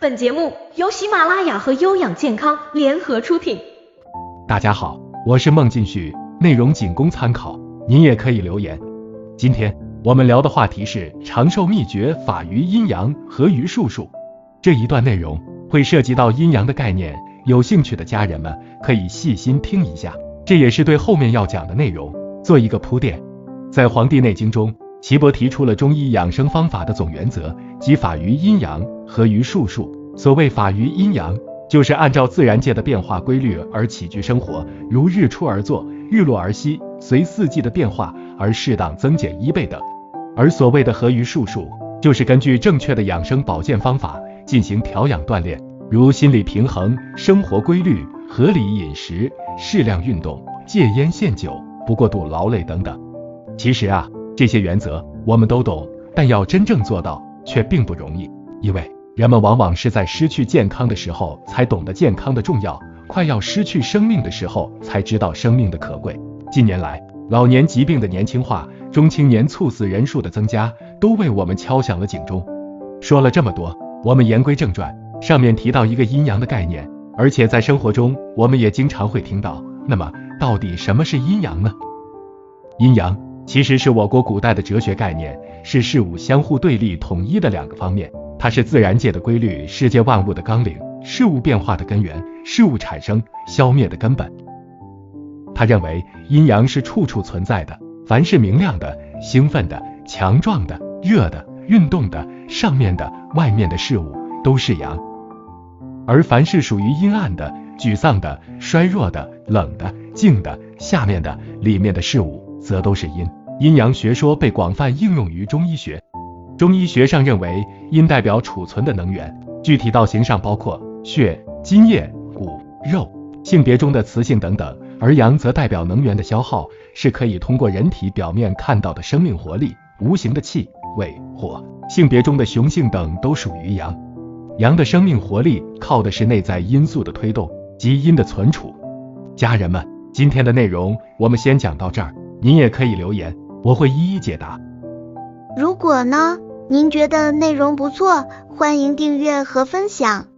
本节目由喜马拉雅和优养健康联合出品。大家好，我是孟进旭，内容仅供参考，您也可以留言。今天我们聊的话题是长寿秘诀法于阴阳合于术数。这一段内容会涉及到阴阳的概念，有兴趣的家人们可以细心听一下，这也是对后面要讲的内容做一个铺垫。在《黄帝内经》中，岐伯提出了中医养生方法的总原则，即法于阴阳。合于术数，所谓法于阴阳，就是按照自然界的变化规律而起居生活，如日出而作，日落而息，随四季的变化而适当增减衣被等。而所谓的合于术数，就是根据正确的养生保健方法进行调养锻炼，如心理平衡、生活规律、合理饮食、适量运动、戒烟限酒、不过度劳累等等。其实啊，这些原则我们都懂，但要真正做到却并不容易，因为。人们往往是在失去健康的时候才懂得健康的重要，快要失去生命的时候才知道生命的可贵。近年来，老年疾病的年轻化、中青年猝死人数的增加，都为我们敲响了警钟。说了这么多，我们言归正传。上面提到一个阴阳的概念，而且在生活中我们也经常会听到。那么，到底什么是阴阳呢？阴阳其实是我国古代的哲学概念，是事物相互对立统一的两个方面。它是自然界的规律，世界万物的纲领，事物变化的根源，事物产生、消灭的根本。他认为阴阳是处处存在的，凡是明亮的、兴奋的、强壮的、热的、运动的、上面的、外面的事物都是阳；而凡是属于阴暗的、沮丧的、衰弱的、冷的、静的、下面的、里面的事物，则都是阴。阴阳学说被广泛应用于中医学。中医学上认为，阴代表储存的能源，具体到形上包括血、津液、骨、肉，性别中的雌性等等；而阳则代表能源的消耗，是可以通过人体表面看到的生命活力，无形的气、味、火。性别中的雄性等都属于阳。阳的生命活力靠的是内在因素的推动，即阴的存储。家人们，今天的内容我们先讲到这儿，您也可以留言，我会一一解答。如果呢？您觉得内容不错，欢迎订阅和分享。